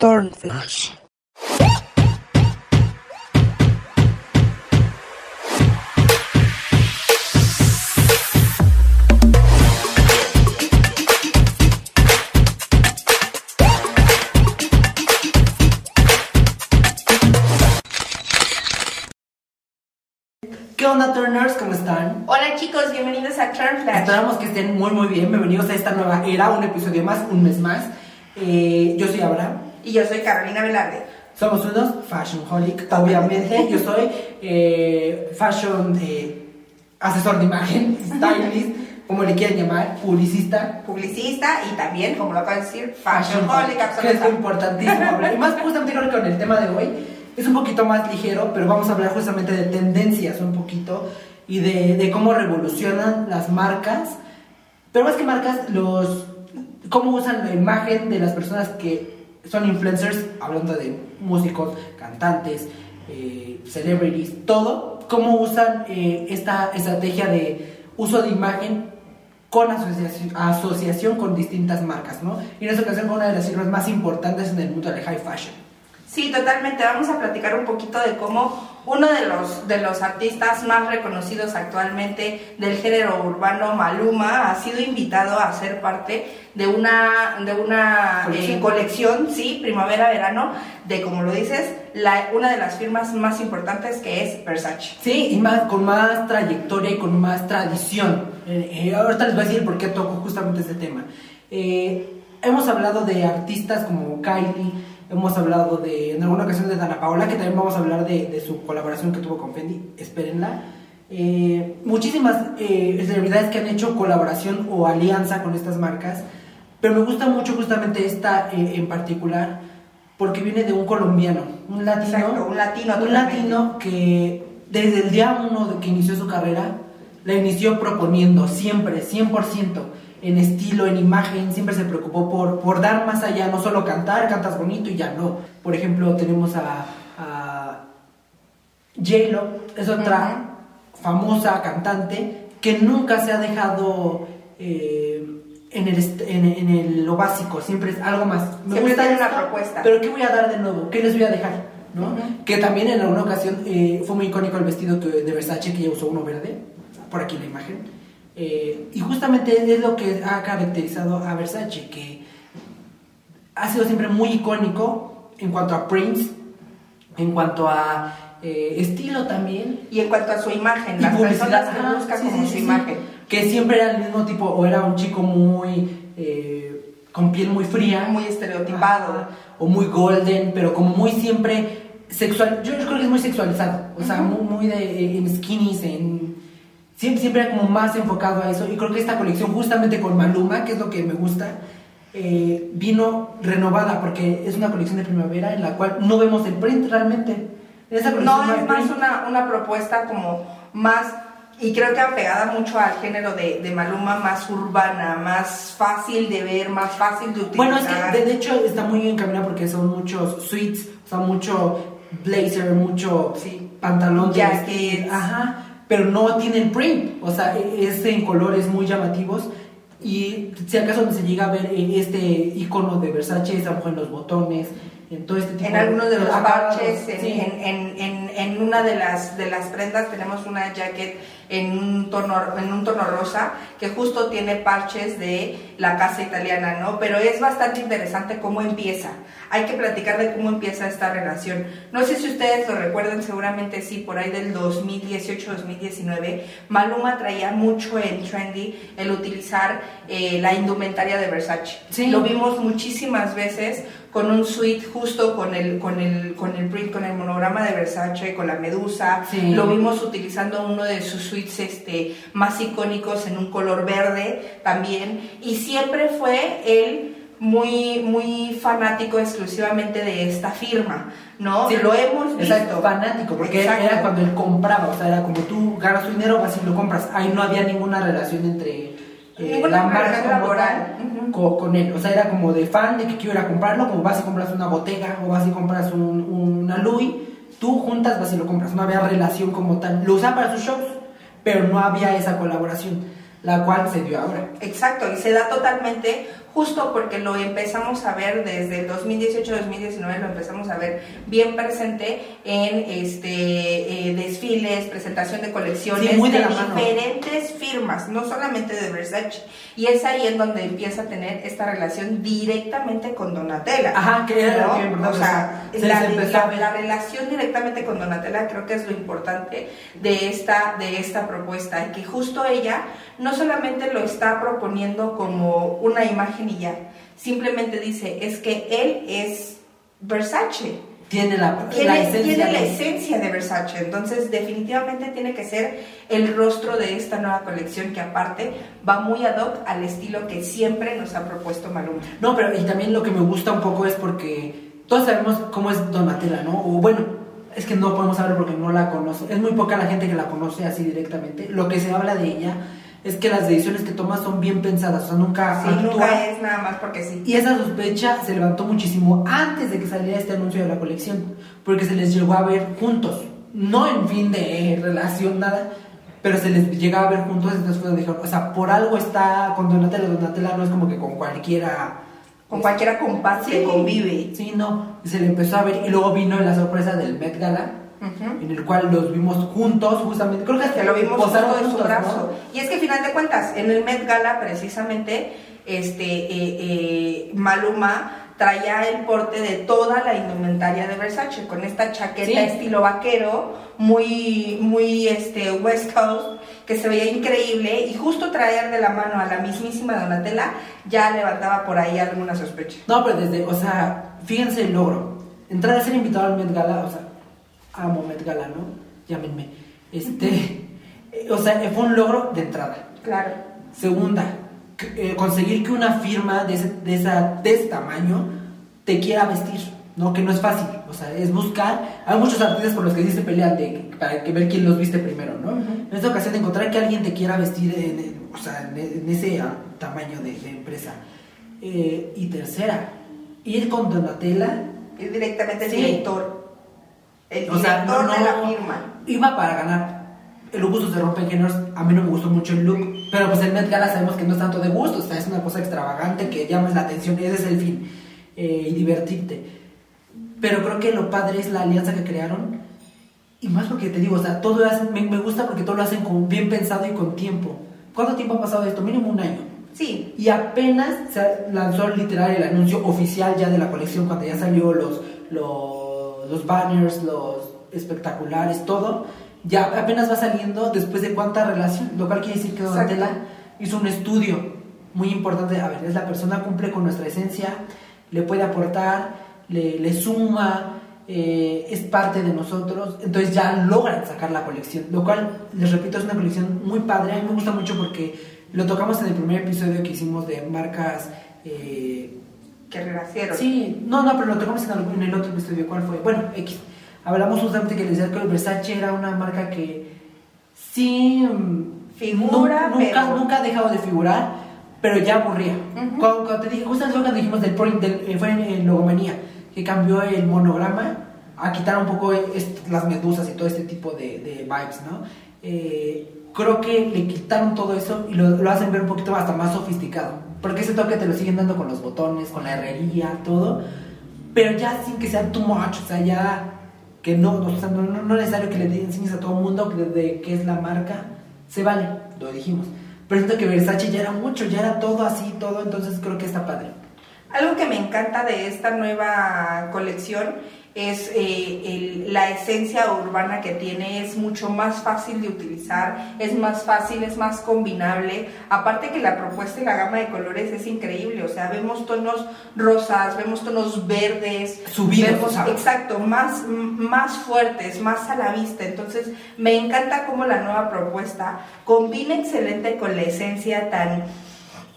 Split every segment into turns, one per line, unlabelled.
Turnflash.
¿Qué onda, Turners? ¿Cómo están?
Hola chicos, bienvenidos a Turn Flash.
Esperamos que estén muy, muy bien. Bienvenidos a esta nueva era, un episodio más, un mes más. Eh, yo soy Abraham.
Y yo soy Carolina Velarde.
Somos unos fashion holic, obviamente. Yo soy eh, fashion eh, asesor de imagen, stylist, como le quieran llamar, publicista.
Publicista y también, como lo acabo de decir, fashion holic,
que es
absolutamente.
importantísimo hablar. Y más justamente creo que con el tema de hoy es un poquito más ligero, pero vamos a hablar justamente de tendencias un poquito y de, de cómo revolucionan las marcas, pero más que marcas, los cómo usan la imagen de las personas que son influencers, hablando de músicos, cantantes, eh, celebrities, todo, cómo usan eh, esta estrategia de uso de imagen con asociación, asociación con distintas marcas, ¿no? Y en esta ocasión con una de las firmas más importantes en el mundo del high fashion.
Sí, totalmente. Vamos a platicar un poquito de cómo uno de los, de los artistas más reconocidos actualmente del género urbano, Maluma, ha sido invitado a ser parte de una, de una
Colección.
eh, colección, sí, primavera-verano, de, como lo dices, la, una de las firmas más importantes que es Versace.
Sí, y más, con más trayectoria y con más tradición. Eh, eh, ahorita les voy a decir por qué toco justamente este tema. Eh, hemos hablado de artistas como Kylie, hemos hablado de, en alguna ocasión de Dana Paola, que también vamos a hablar de, de su colaboración que tuvo con Fendi, espérenla. Eh, muchísimas eh, celebridades que han hecho colaboración o alianza con estas marcas, pero me gusta mucho justamente esta eh, en particular porque viene de un colombiano, un latino,
Exacto, un latino
un latino que desde el día uno de que inició su carrera, la inició proponiendo siempre, 100%, en estilo, en imagen, siempre se preocupó por, por dar más allá, no solo cantar, cantas bonito y ya no. Por ejemplo, tenemos a, a J-Lo, es otra famosa cantante que nunca se ha dejado eh, en, el, en, en el- lo básico, siempre es algo más. Me
Siempre
gusta
una propuesta.
Pero ¿qué voy a dar de nuevo? ¿Qué les voy a dejar? ¿no? Que también en alguna ocasión eh, fue muy icónico el vestido que- de Versace que ella usó uno verde, por aquí la imagen. Eh, y justamente es lo que ha caracterizado a Versace, que ha sido siempre muy icónico en cuanto a prints, en cuanto a eh, estilo también.
Y en cuanto a su imagen,
Y
las personas que
ajá,
buscan
sí,
como
sí,
su
sí,
imagen.
Que siempre era el mismo tipo, o era un chico muy. eh, con piel muy fría.
Muy estereotipado.
Ajá, o muy golden, pero como muy siempre sexual. Yo, yo creo que es muy sexualizado. O sea, muy, muy de, en skinnies, en. Siempre, siempre era como más enfocado a eso. Y creo que esta colección, justamente con Maluma, que es lo que me gusta, eh, vino renovada porque es una colección de primavera en la cual no vemos el print realmente. Esa
No, es más
print.
una, una propuesta como más, y creo que apegada mucho al género de, de Maluma, más urbana, más fácil de ver, más fácil de utilizar.
Bueno, es que de, de hecho está muy encaminado porque son muchos suites, o sea, mucho blazer, mucho
Sí.
pantalón vestir, ajá, pero no tienen print, o sea, e- es en colores muy llamativos. Y si acaso se llega a ver eh, este icono de Versace, esa mujer en los botones, en todo este tipo
en algunos de los parches, en,
sí.
en, en, en, en una de las, de las prendas tenemos una jacket en un, tono, en un tono rosa que justo tiene parches de la casa italiana, ¿no? Pero es bastante interesante cómo empieza. Hay que platicar de cómo empieza esta relación. No sé si ustedes lo recuerdan, seguramente sí, por ahí del 2018-2019, Maluma traía mucho en trendy el utilizar eh, la indumentaria de Versace.
Sí.
Lo vimos muchísimas veces con un suite justo con el, con el, con el print, con el monograma de Versace, con la medusa.
Sí.
Lo vimos utilizando uno de sus suites este, más icónicos en un color verde también. Y siempre fue él muy, muy fanático exclusivamente de esta firma, ¿no?
Sí,
lo hemos visto.
Exacto, fanático, porque
Exacto.
era cuando él compraba, o sea, era como tú ganas tu dinero, vas y lo compras. Ahí no había ninguna relación entre eh, la marca
laboral.
co- con, él. O sea, era como de fan de que quiero ir a comprarlo, como vas y compras una botella o vas y compras un, una Louis, tú juntas vas y lo compras. No había relación como tal. Lo usaba para sus shows, pero no había esa colaboración, la cual se dio ahora.
Exacto, y se da totalmente justo porque lo empezamos a ver desde el 2018-2019, lo empezamos a ver bien presente en este eh, desfiles, presentación de colecciones
Sí, muy de
de diferentes firmas, no solamente de Versace. Y es ahí en donde empieza a tener esta relación directamente con Donatella.
Ajá, que era
¿no?
que
O sea,
se
la, la- la relación directamente con Donatella creo que es lo importante de esta, de esta propuesta, y que justo ella no solamente lo está proponiendo como una imagen y ya, simplemente dice, es que él es Versace.
Tiene la, la
Tiene,
esencia.
tiene la esencia de Versace, entonces definitivamente tiene que ser el rostro de esta nueva colección que aparte va muy ad hoc al estilo que siempre nos ha propuesto Maluma.
No, pero y también lo que me gusta un poco es porque todos sabemos cómo es Donatella, ¿no? O bueno, es que no podemos saber porque no la conoce. Es muy poca la gente que la conoce así directamente. Lo que se habla de ella es que las decisiones que toma son bien pensadas, o sea, nunca
Sí,
actúa.
nunca es nada más porque sí.
Y esa sospecha se levantó muchísimo antes de que saliera este anuncio de la colección, porque se les llegó a ver juntos, no en fin de eh, relación, nada, pero se les llegaba a ver juntos, entonces fue dijeron, o sea, por algo está con Donatella, Donatella no es como que con cualquiera...
Con cualquiera comparte, convive.
Sí, no, se le empezó a ver, y luego vino la sorpresa del Met Gala, En el cual los vimos juntos, justamente, creo que hasta
lo vimos justo en su brazo. Y es que, al final de cuentas, en el Met Gala, precisamente, este, eh, eh, Maluma traía el porte de toda la indumentaria de Versace, con esta chaqueta
Sí.
estilo vaquero, muy, muy este, West Coast, que se veía increíble, y justo traer de la mano a la mismísima Donatella ya levantaba por ahí alguna sospecha.
No, pero desde, o sea, fíjense el logro. Entrar a ser invitado al Met Gala, o sea, amo Met Gala, ¿no? Llámenme. Este, eh, o sea, fue un logro de entrada.
Claro.
Segunda, eh, conseguir que una firma de ese, de, esa, de ese tamaño te quiera vestir, ¿no? Que no es fácil, o sea, es buscar. Hay muchos artistas por los que sí se pelean de, para que ver quién los viste primero, ¿no?
Ujú.
En esta ocasión, encontrar que alguien te quiera vestir en, en- o sea, en, en ese tamaño de, de empresa. Eh, y tercera, ir con Donatella,
Y directamente
Sí.
director. El
o sea, no,
de la
no-
firma.
iba para ganar. El gusto se rompe géneros. A mí no me gustó mucho el look, pero pues el Met Gala sabemos que no es tanto de gusto, o sea, es una cosa extravagante que llamas la atención y ese es el fin, eh, y divertirte. Pero creo que lo padre es la alianza que crearon, y más porque te digo, o sea, todo lo hacen- me, me gusta porque todo lo hacen con, bien pensado y con tiempo. ¿Cuánto tiempo ha pasado esto? Mínimo un año.
Sí,
Y apenas se lanzó literal el anuncio oficial ya de la colección, cuando ya salió los, los, los banners, los espectaculares, todo. Ya apenas va saliendo después de cuánta relación, lo cual quiere decir que. Donatella hizo un estudio muy importante. A ver, es la persona cumple con nuestra esencia, le puede aportar, le, le suma, eh, es parte de nosotros, entonces ya logran sacar la colección, lo cual, les repito, es una colección muy padre, a mí me gusta mucho porque lo tocamos en el primer episodio que hicimos de marcas... eh,
que renacieron.
Sí, no, no, pero lo tocamos en, algún- en el otro episodio. ¿Cuál fue? Bueno, X. Hablamos justamente que les decía que el Versace era una marca que sí. mm,
Figura,
nu- nunca,
pero-
nunca ha dejado de figurar, pero ya aburría.
Ujú.
cuando, cuando te dije, justamente cuando dijimos del, del eh, fue en, en Logomanía, que cambió el monograma a quitar un poco las medusas y todo este tipo de, de vibes, ¿no? Eh, creo que le quitaron todo eso y lo, lo hacen ver un poquito hasta más sofisticado. Porque ese toque te lo siguen dando con los botones, con la herrería, todo. Pero ya sin que sea too much, o sea, ya que no, o sea, no, no- es necesario que le enseñes a todo el mundo que de qué es la marca, se vale, lo dijimos. Pero siento que Versace ya era mucho, ya era todo así, todo, entonces creo que está padre.
Algo que me encanta de esta nueva colección es eh, el- la esencia urbana que tiene, es mucho más fácil de utilizar, es más fácil, es más combinable. Aparte que la propuesta y la gama de colores es increíble, o sea, vemos tonos rosas, vemos tonos verdes,
Subidos,
vemos,
¿sabes?
exacto, más, más fuertes, más a la vista. Entonces, me encanta cómo la nueva propuesta combina excelente con la esencia tan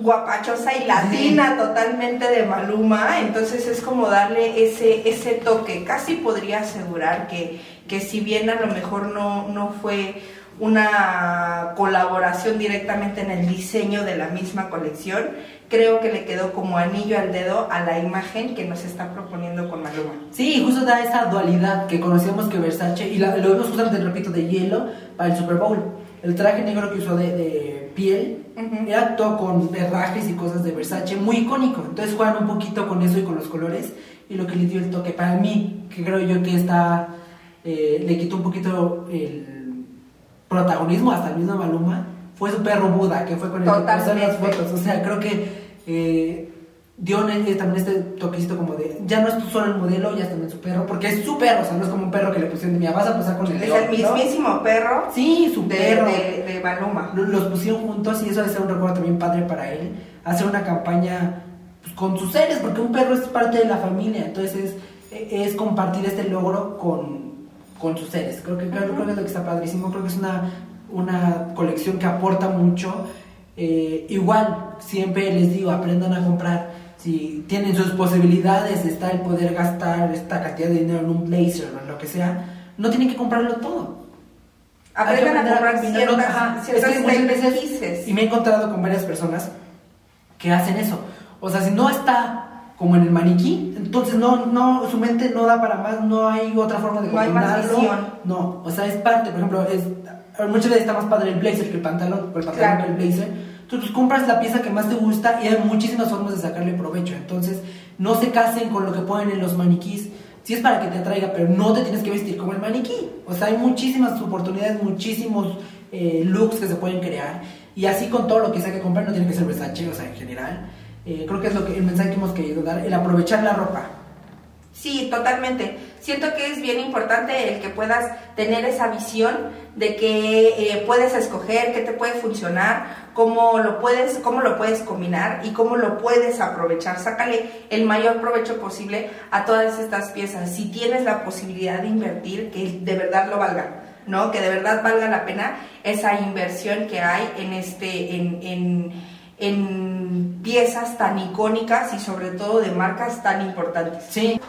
guapachosa y latina totalmente de Maluma, entonces es como darle ese, ese toque. Casi podría asegurar que, que si bien a lo mejor no, no fue una colaboración directamente en el diseño de la misma colección, creo que le quedó como anillo al dedo a la imagen que nos está proponiendo con Maluma.
Sí, justo da esa dualidad que conocíamos que Versace, y la- lo vimos justamente, repito, de hielo para el Super Bowl. El traje negro que usó de, de piel
Ujú.
era todo con herrajes y cosas de Versace, muy icónico. Entonces juegan un poquito con eso y con los colores y lo que le dio el toque para mí, que creo yo que está, eh, le quitó un poquito el protagonismo hasta el mismo Maluma, fue su perro Buda, que fue con el que puso las
Totalmente.
fotos. O sea, creo que eh, dio eh, también este toquecito como de, ya no es tú solo el modelo, ya es también su perro, porque es su perro, o sea, no es como un perro que le pusieron, mira, vas a pasar con el
Es
león",
el
¿no?
mismísimo perro
Sí, su
de,
perro.
de, de Maluma.
Lo- Los pusieron juntos y eso debe ser un recuerdo también padre para él. Hacer una campaña pues, con sus seres, porque un perro es parte de la familia, entonces es, es compartir este logro con, con sus seres. Creo que, creo, creo que es lo que está padrísimo, creo que es una, una colección que aporta mucho. Eh, igual, siempre les digo, aprendan a comprar. Si tienen sus posibilidades, está el poder gastar esta cantidad de dinero en un blazer o en lo que sea, no tienen que comprarlo todo.
Aprendan a comprar
¿no?
ciertas,
Ajá,
ciertas
es que veces-. Y me he encontrado con varias personas que hacen eso. O sea, si no está como en el maniquí, entonces no, no, su mente no da para más, no hay otra forma de
No
combinarlo.
visión.
No, o sea, es parte, por ejemplo, es, muchas veces está más padre el blazer que el pantalón, el pantalón
Claro.
que el blazer. Entonces, pues, compras la pieza que más te gusta y hay muchísimas formas de sacarle provecho. Entonces, no se casen con lo que ponen en los maniquís. Sí es para que te atraiga, pero no te tienes que vestir como el maniquí. O sea, hay muchísimas oportunidades, muchísimos eh, looks que se pueden crear. Y así con todo lo que sea que comprar, no tiene que ser Versace, o sea, en general. Eh, creo que es lo que, el mensaje que hemos querido dar, el aprovechar la ropa.
Sí, totalmente. Siento que es bien importante el que puedas tener esa visión de que eh, puedes escoger qué te puede funcionar, cómo lo puedes, cómo lo puedes combinar y cómo lo puedes aprovechar. Sácale el mayor provecho posible a todas estas piezas. Si tienes la posibilidad de invertir, que de verdad lo valga, ¿no? Que de verdad valga la pena esa inversión que hay en este, en, en en piezas tan icónicas y sobre todo de marcas tan importantes.
Sí.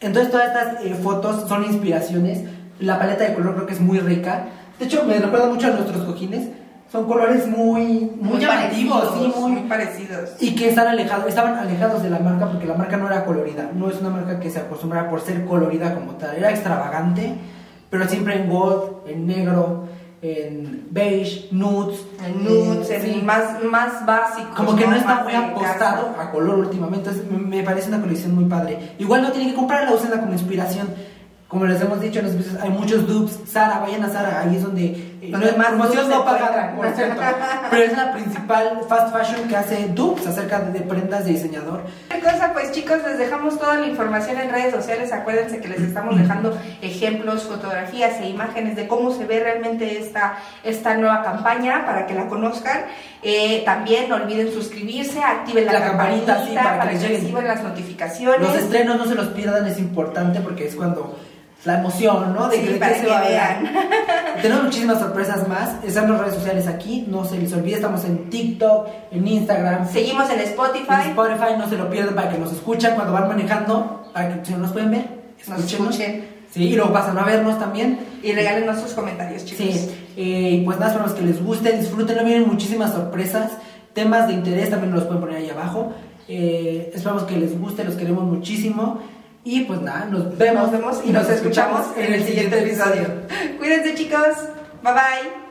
Entonces todas estas eh, fotos son inspiraciones. La paleta de color creo que es muy rica. De hecho, me recuerda mucho a nuestros cojines. Son colores muy, muy, llamativos, sí, muy,
muy parecidos.
y que están alejados, estaban alejados de la marca porque la marca no era colorida. No es una marca que se acostumbrara por ser colorida como tal. Era extravagante, pero siempre en gold, en negro, en beige, nudes,
En nudes, en
sí.
más, más básicos.
Como que no está muy apostado a color últimamente, entonces me, parece una colección muy padre. Igual no tienen que comprarla, úsenla como inspiración. Como les hemos dicho, en los hay muchos dupes. Sara, vayan a Sara, ahí es donde.
Donde
no-
más
promoción no
se
paga,
encuentran.
por cierto. Pero es la principal fast fashion que hace dupes acerca de, prendas de diseñador.
Qué cosa, pues chicos, les dejamos toda la información en redes sociales. Acuérdense que les estamos dejando ejemplos, fotografías e imágenes de cómo se ve realmente esta, esta nueva campaña para que la conozcan. Eh, también no olviden suscribirse, activen la,
La campanita, sí, para que
para que
lleguen.
reciban las notificaciones.
Los estrenos no se los pierdan, es importante porque es cuando la emoción, ¿no? De
Sí,
que,
para que
va a
vean.
hablar. Tenemos muchísimas sorpresas más. Están las redes sociales aquí. No se les olvide, estamos en TikTok, en Instagram,
Seguimos en
en
Spotify.
Spotify. No se lo pierdan para que nos escuchen cuando van manejando, para que si no nos pueden ver,
Nos escuchen.
Sí, y luego pasan a vernos también.
Y regálenos sus comentarios, chicos.
Sí, eh, pues nada, esperamos que les guste, disfrútenlo, vienen muchísimas sorpresas, temas de interés también los pueden poner ahí abajo. Eh, esperamos que les guste, los queremos muchísimo. Y pues nada, nos vemos,
Nos vemos y nos escuchamos en el siguiente episodio. Cuídense, chicos. Bye bye.